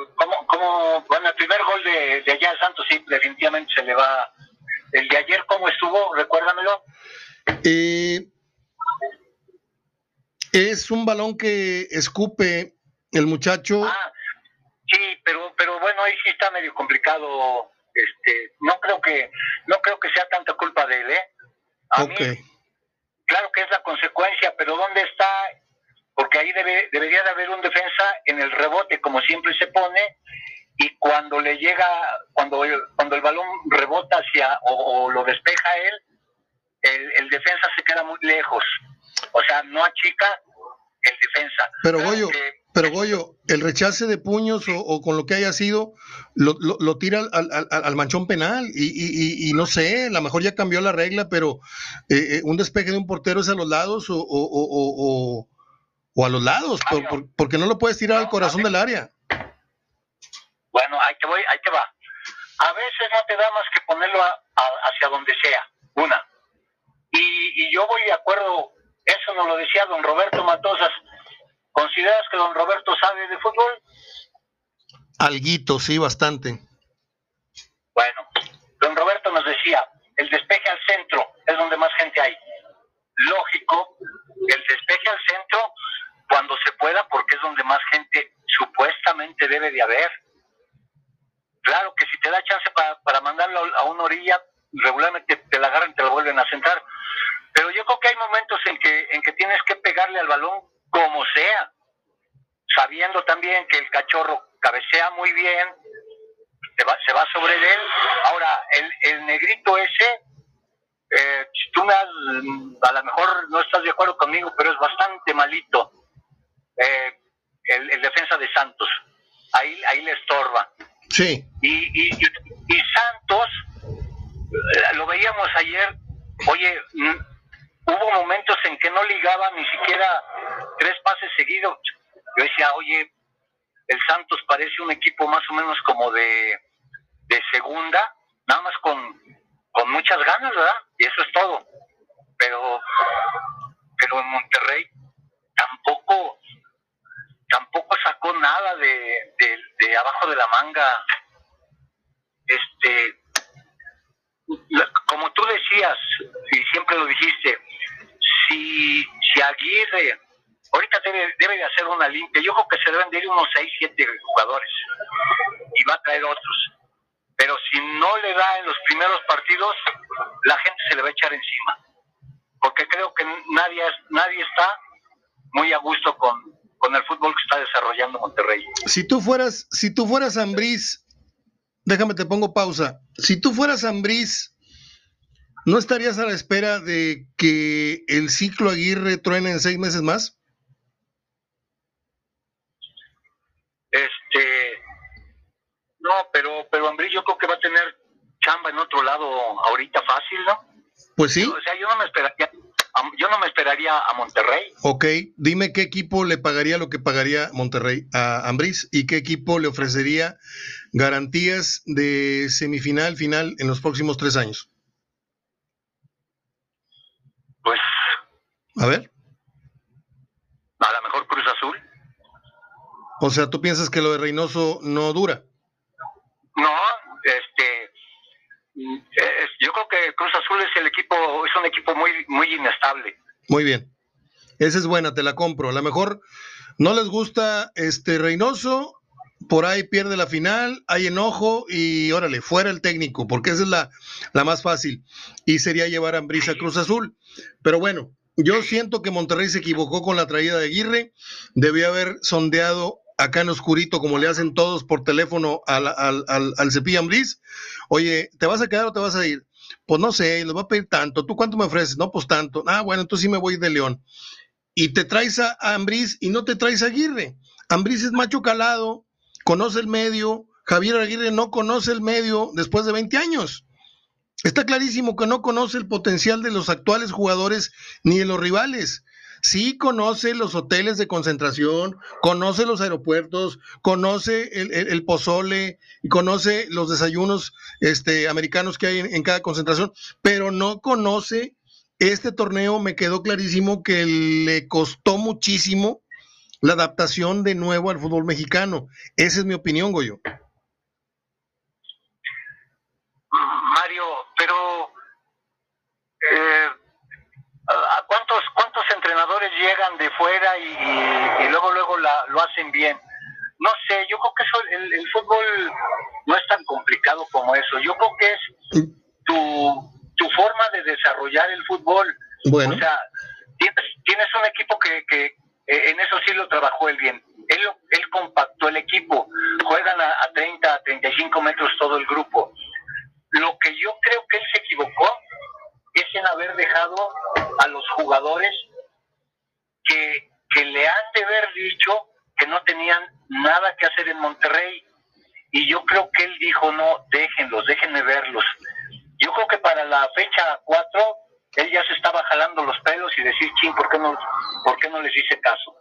como, bueno, el primer gol de, de allá de Santos, sí, definitivamente se le va. El de ayer, ¿cómo estuvo? Recuérdamelo. Eh, es un balón que escupe el muchacho. Ah, sí, pero, pero bueno, ahí sí está medio complicado. Este, no creo que, no creo que sea tanta culpa de él, ¿eh? claro que es la consecuencia, pero ¿dónde está? Porque ahí debe, debería de haber un defensa en el rebote, como siempre se pone, y cuando le llega, cuando, cuando el balón rebota hacia o, lo despeja él, el, el defensa se queda muy lejos o sea, no achica el defensa. Pero Goyo, pero Goyo, el rechace de puños o, con lo que haya sido, lo, lo, tira al, al, al, manchón penal y, y, y, no sé, a lo mejor ya cambió la regla, pero eh, eh, un despeje de un portero es a los lados o, o, o a los lados, porque no lo puedes tirar al corazón del área. Bueno, ahí te voy, ahí te va. A veces no te da más que ponerlo hacia donde sea, una. Y, y yo voy de acuerdo eso nos lo decía don Roberto Matosas. ¿Consideras que don Roberto sabe de fútbol? Alguito, sí, bastante. Bueno, don Roberto nos decía, el despeje al centro es donde más gente hay. Lógico, el despeje al centro cuando se pueda, porque es donde más gente supuestamente debe de haber. Claro que si te da chance para, para mandarlo a una orilla, regularmente te la agarran y te la vuelven a sentar. Pero yo creo que hay momentos en que, en que tienes que pegarle al balón como sea, sabiendo también que el cachorro cabecea muy bien, se va, se va sobre él. Ahora, el, el negrito ese, eh, tú me has, a lo mejor no estás de acuerdo conmigo, pero es bastante malito. Eh, el, el, defensa de Santos, ahí, ahí le estorba. Sí. Y, y, y Santos, eh, lo veíamos ayer, oye, hubo momentos en que no ligaba ni siquiera tres pases seguidos. Yo decía, oye, el Santos parece un equipo más o menos como de, de segunda, nada más con, con muchas ganas, ¿verdad? Y eso es todo. Pero, pero en Monterrey tampoco, tampoco sacó nada de, de, de abajo de la manga. Este, como tú decías, y siempre lo dijiste, si, si Aguirre ahorita debe, debe de hacer una limpia, yo creo que se deben de ir unos 6, 7 jugadores y va a traer otros. Pero si no le da en los primeros partidos, la gente se le va a echar encima. Porque creo que nadie, nadie está muy a gusto con, con el fútbol que está desarrollando Monterrey. Si tú fueras, si tú fueras Ambriz, déjame te pongo pausa. Si tú fueras Ambriz, ¿No estarías a la espera de que el ciclo Aguirre truene en seis meses más? Este, no, pero, pero Ambrí yo creo que va a tener chamba en otro lado ahorita fácil, ¿no? Pues sí. O sea, yo no me esperaría, yo no me esperaría a Monterrey. Ok, dime qué equipo le pagaría lo que pagaría Monterrey a Ambriz y qué equipo le ofrecería garantías de semifinal, final en los próximos tres años. Pues. A ver. A lo mejor Cruz Azul. O sea, ¿tú piensas que lo de Reynoso no dura? No, este. Yo creo que Cruz Azul es el equipo, es un equipo muy, muy inestable. Muy bien. Esa es buena, te la compro. A lo mejor no les gusta este Reynoso, por ahí pierde la final, hay enojo y órale, fuera el técnico, porque esa es la, la más fácil. Y sería llevar a Ambrisa Cruz Azul. Pero bueno, yo siento que Monterrey se equivocó con la traída de Aguirre, debió haber sondeado acá en oscurito, como le hacen todos por teléfono al, al, al, al Cepillo Ambriz. Oye, ¿te vas a quedar o te vas a ir? Pues no sé, les va a pedir tanto. ¿Tú cuánto me ofreces? No, pues tanto. Ah, bueno, entonces sí me voy de León. Y te traes a Ambriz y no te traes a Aguirre. Ambriz es macho calado, conoce el medio. Javier Aguirre no conoce el medio después de 20 años. Está clarísimo que no conoce el potencial de los actuales jugadores ni de los rivales. Sí conoce los hoteles de concentración, conoce los aeropuertos, conoce el, pozole, conoce los desayunos este, americanos que hay en, cada concentración, pero no conoce este torneo. Me quedó clarísimo que le costó muchísimo la adaptación de nuevo al fútbol mexicano. Esa es mi opinión, Goyo. Mario, pero eh, ¿a cuántos cuántos llegan de fuera y, luego luego lo hacen bien? No sé, yo creo que eso, el, fútbol no es tan complicado como eso. Yo creo que es tu, tu forma de desarrollar el fútbol. Bueno. O sea, tienes, tienes un equipo que, que en eso sí lo trabajó él bien. Él, él compactó el equipo. Juegan a, a 30, a 35 metros todo el grupo. Lo que yo creo que él se equivocó es en haber dejado a los jugadores que, le han de haber dicho que no tenían nada que hacer en Monterrey. Y yo creo que él dijo, no, déjenlos, déjenme verlos. Yo creo que para la fecha 4, él ya se estaba jalando los pelos y decir, ching, ¿por qué no, por qué no les hice caso?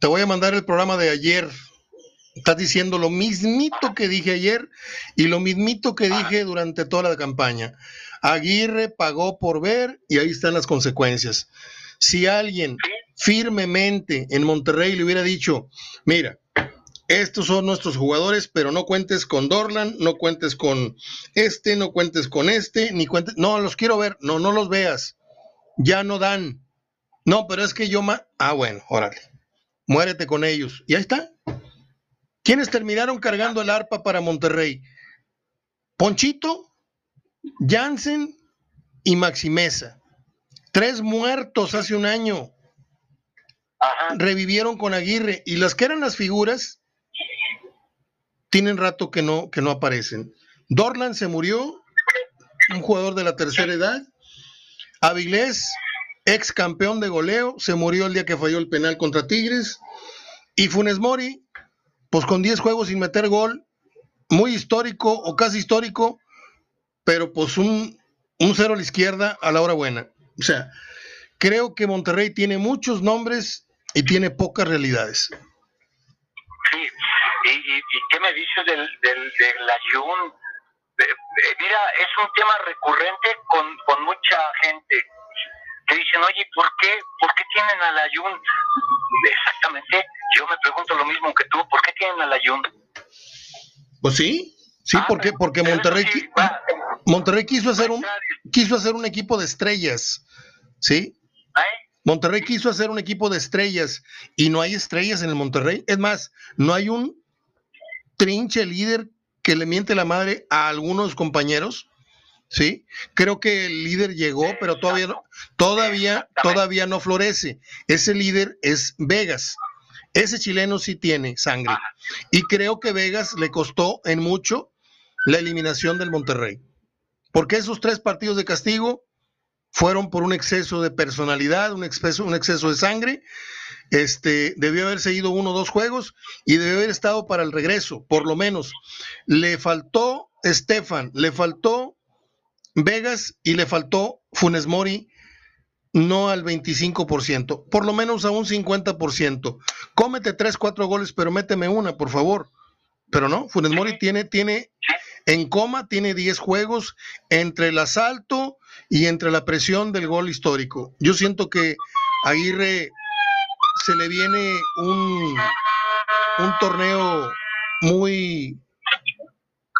Te voy a mandar el programa de ayer. Estás diciendo lo mismito que dije ayer y lo mismito que dije durante toda la campaña. Aguirre pagó por ver y ahí están las consecuencias. Si alguien firmemente en Monterrey le hubiera dicho, mira, estos son nuestros jugadores, pero no cuentes con Dorlan, no cuentes con este, no cuentes con este, ni cuentes, no, los quiero ver, no, no los veas, ya no dan. No, pero es que yo, ah, bueno, órale, muérete con ellos. Y ahí está. ¿Quiénes terminaron cargando el arpa para Monterrey? Ponchito, Jansen y Maximeza. Tres muertos hace un año. Revivieron con Aguirre. Y las que eran las figuras, tienen rato que no, que no aparecen. Dorlan se murió, un jugador de la tercera edad. Avilés, ex campeón de goleo, se murió el día que falló el penal contra Tigres. Y Funes Mori, pues con 10 juegos sin meter gol, muy histórico o casi histórico, pero pues un, un cero a la izquierda a la hora buena. O sea, creo que Monterrey tiene muchos nombres y tiene pocas realidades. Sí, ¿y, qué me dices del, del, del Ayun? mira, es un tema recurrente con, con mucha gente que dicen, oye, ¿por qué, ¿por qué tienen al Ayun? Exactamente, yo me pregunto lo mismo que tú, ¿por qué tienen al Ayun? Pues sí, sí, ah, porque, porque Monterrey, Monterrey quiso hacer un quiso hacer un equipo de estrellas, ¿sí? Monterrey quiso hacer un equipo de estrellas y no hay estrellas en el Monterrey. Es más, no hay un trinche líder que le miente la madre a algunos compañeros. ¿sí? Creo que el líder llegó, pero todavía no, todavía, todavía no florece. Ese líder es Vegas. Ese chileno sí tiene sangre. Y creo que Vegas le costó en mucho la eliminación del Monterrey. Porque esos tres partidos de castigo fueron por un exceso de personalidad, un exceso, un exceso de sangre. Este, debió haber seguido uno o dos juegos y debió haber estado para el regreso, por lo menos. Le faltó Estefan, le faltó Vegas y le faltó Funes Mori, no al 25%, por lo menos a un 50%. Cómete tres, cuatro goles, pero méteme una, por favor. Pero no, Funes Mori tiene, tiene en coma tiene 10 juegos entre el asalto y entre la presión del gol histórico. Yo siento que Aguirre se le viene un, un torneo muy,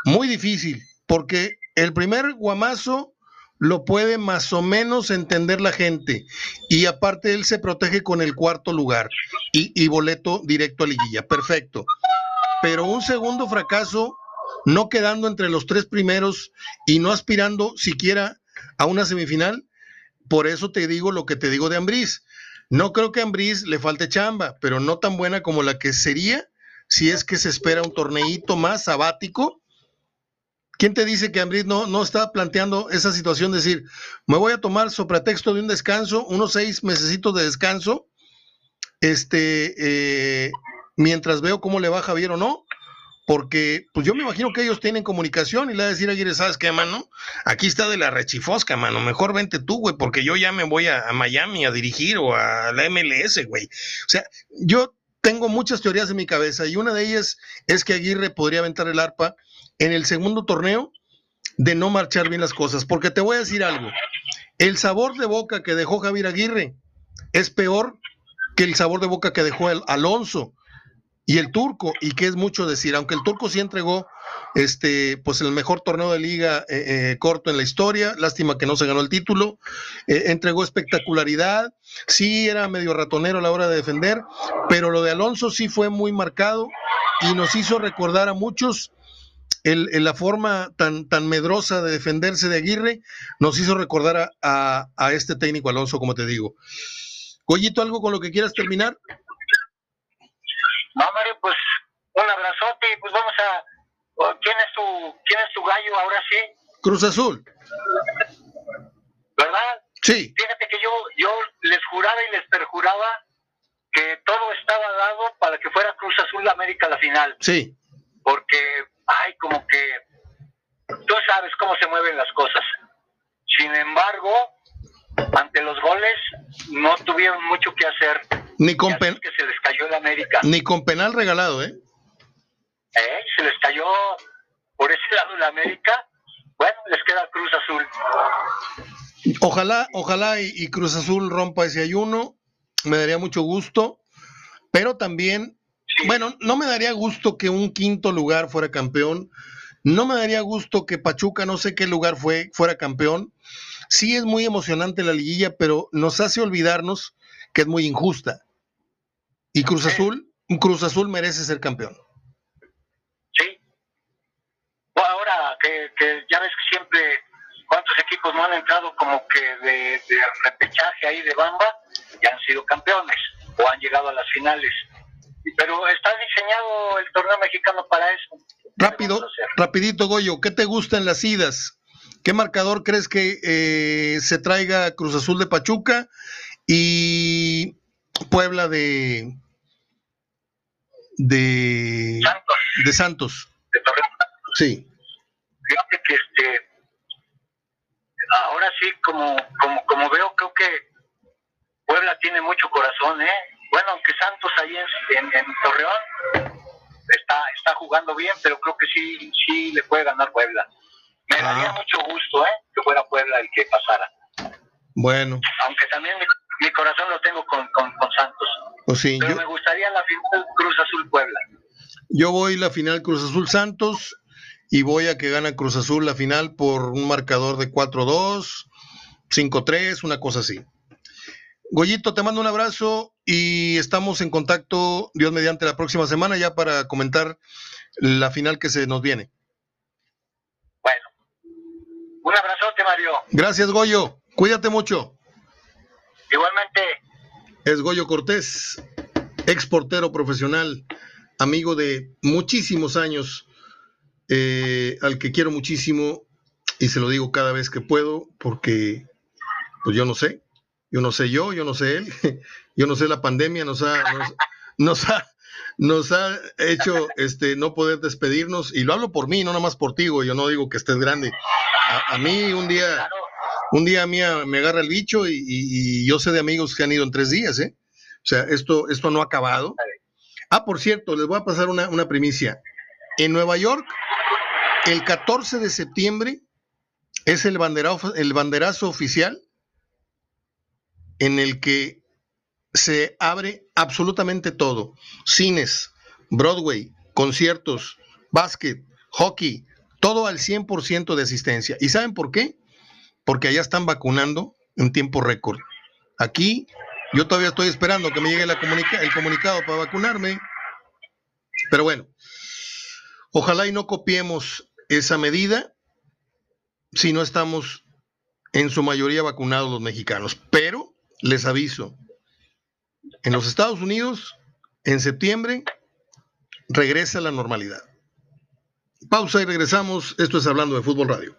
muy difícil, porque el primer guamazo lo puede más o menos entender la gente. Y aparte él se protege con el cuarto lugar y, y, boleto directo a liguilla. Perfecto. Pero un segundo fracaso no quedando entre los tres primeros y no aspirando siquiera a una semifinal. Por eso te digo lo que te digo de Ambriz. No creo que a Ambriz le falte chamba, pero no tan buena como la que sería si es que se espera un torneito más sabático. ¿Quién te dice que Ambriz no, no está planteando esa situación de decir, me voy a tomar sobre pretexto de un descanso, unos seis mesecitos de descanso, este, eh, mientras veo cómo le va Javier o no, porque pues yo me imagino que ellos tienen comunicación y le va a decir Aguirre, ¿sabes qué, mano? Aquí está de la rechifosca, mano, mejor vente tú, güey, porque yo ya me voy a, a Miami a dirigir o a la MLS, güey. O sea, yo tengo muchas teorías en mi cabeza y una de ellas es que Aguirre podría aventar el arpa en el segundo torneo de no marchar bien las cosas, porque te voy a decir algo, el sabor de boca que dejó Javier Aguirre es peor que el sabor de boca que dejó el Alonso y el turco, y que es mucho decir, aunque el turco sí entregó este, pues el mejor torneo de liga eh, eh, corto en la historia, lástima que no se ganó el título, eh, entregó espectacularidad, sí era medio ratonero a la hora de defender, pero lo de Alonso sí fue muy marcado y nos hizo recordar a muchos el, la forma tan, tan medrosa de defenderse de Aguirre, nos hizo recordar a, a este técnico Alonso, como te digo. Goyito, ¿algo con lo que quieras terminar? No, Mario, pues un abrazote y pues vamos a... ¿Quién es tu, quién es tu gallo ahora sí? Cruz Azul. ¿Verdad? Sí. Fíjate que yo, yo les juraba y les perjuraba que todo estaba dado para que fuera Cruz Azul América la final. Sí. Porque, ay, como que tú sabes cómo se mueven las cosas. Sin embargo, ante los goles no tuvieron mucho que hacer. Ni con, pen, que se les cayó el América. ni con penal regalado, ¿eh? ¿Eh? Se les cayó por ese lado el América. Bueno, les queda Cruz Azul. Ojalá, ojalá y, y Cruz Azul rompa ese ayuno. Me daría mucho gusto. Pero también, Sí. bueno, no me daría gusto que un quinto lugar fuera campeón. No me daría gusto que Pachuca, no sé qué lugar fue, fuera campeón. Sí es muy emocionante la liguilla, pero nos hace olvidarnos que es muy injusta. Y Cruz Azul, Cruz Azul merece ser campeón. Sí. Bueno, ahora que, que ya ves que siempre, ¿cuántos equipos no han entrado como que de, de repechaje ahí de bamba y han sido campeones o han llegado a las finales? Pero está diseñado el torneo mexicano para eso. ¿Qué Rápido, rapidito, Goyo, ¿qué te gusta en las idas? ¿Qué marcador crees que eh, se traiga Cruz Azul de Pachuca y Puebla de de, Santos, de Santos? de. Sí. Fíjate que este, ahora sí, como, como, como veo, creo que Puebla tiene mucho corazón, ¿eh? Bueno, aunque Santos ahí en, en, en Torreón está, está jugando bien, pero creo que sí, sí le puede ganar Puebla. Me Ah. daría mucho gusto, ¿eh? Que fuera Puebla el que pasara. Bueno, Aunque también mi, mi corazón lo tengo con, con, con Santos. pues sí, Pero yo, me gustaría la final Cruz Azul Puebla. yo voy la final Cruz Azul Santos y voy a que gana Cruz Azul la final por un marcador de 4-2, 5-3, una cosa así. Goyito, te mando un abrazo y estamos en contacto, Dios mediante, la próxima semana ya para comentar la final que se nos viene. Un abrazote, Mario. Gracias, Goyo. Cuídate mucho. Igualmente, Es Goyo Cortés, ex portero profesional, amigo de muchísimos años, eh, al que quiero muchísimo y se lo digo cada vez que puedo porque pues yo no sé, yo no sé yo, yo no sé él, yo no sé la pandemia nos ha, nos, nos ha, nos ha hecho este no poder despedirnos y lo hablo por mí, no nada más por ti, yo no digo que estés grande. A, mí un día un día a mí a- me agarra el bicho y yo sé de amigos que han ido en tres días, ¿eh? O sea, esto, esto no ha acabado. Ah, por cierto, les voy a pasar una, una primicia. En Nueva York, el 14 de septiembre es el, banderazo, el banderazo oficial en el que se abre absolutamente todo. Cines, Broadway, conciertos, básquet, hockey, todo al 100% de asistencia. ¿Y saben por qué? Porque allá están vacunando en tiempo récord. Aquí yo todavía estoy esperando que me llegue la comunica- el comunicado para vacunarme. Pero bueno, ojalá y no copiemos esa medida si no estamos en su mayoría vacunados los mexicanos. Pero les aviso, en los Estados Unidos, en septiembre, regresa la normalidad. Pausa y regresamos. Esto es Hablando de Fútbol Radio.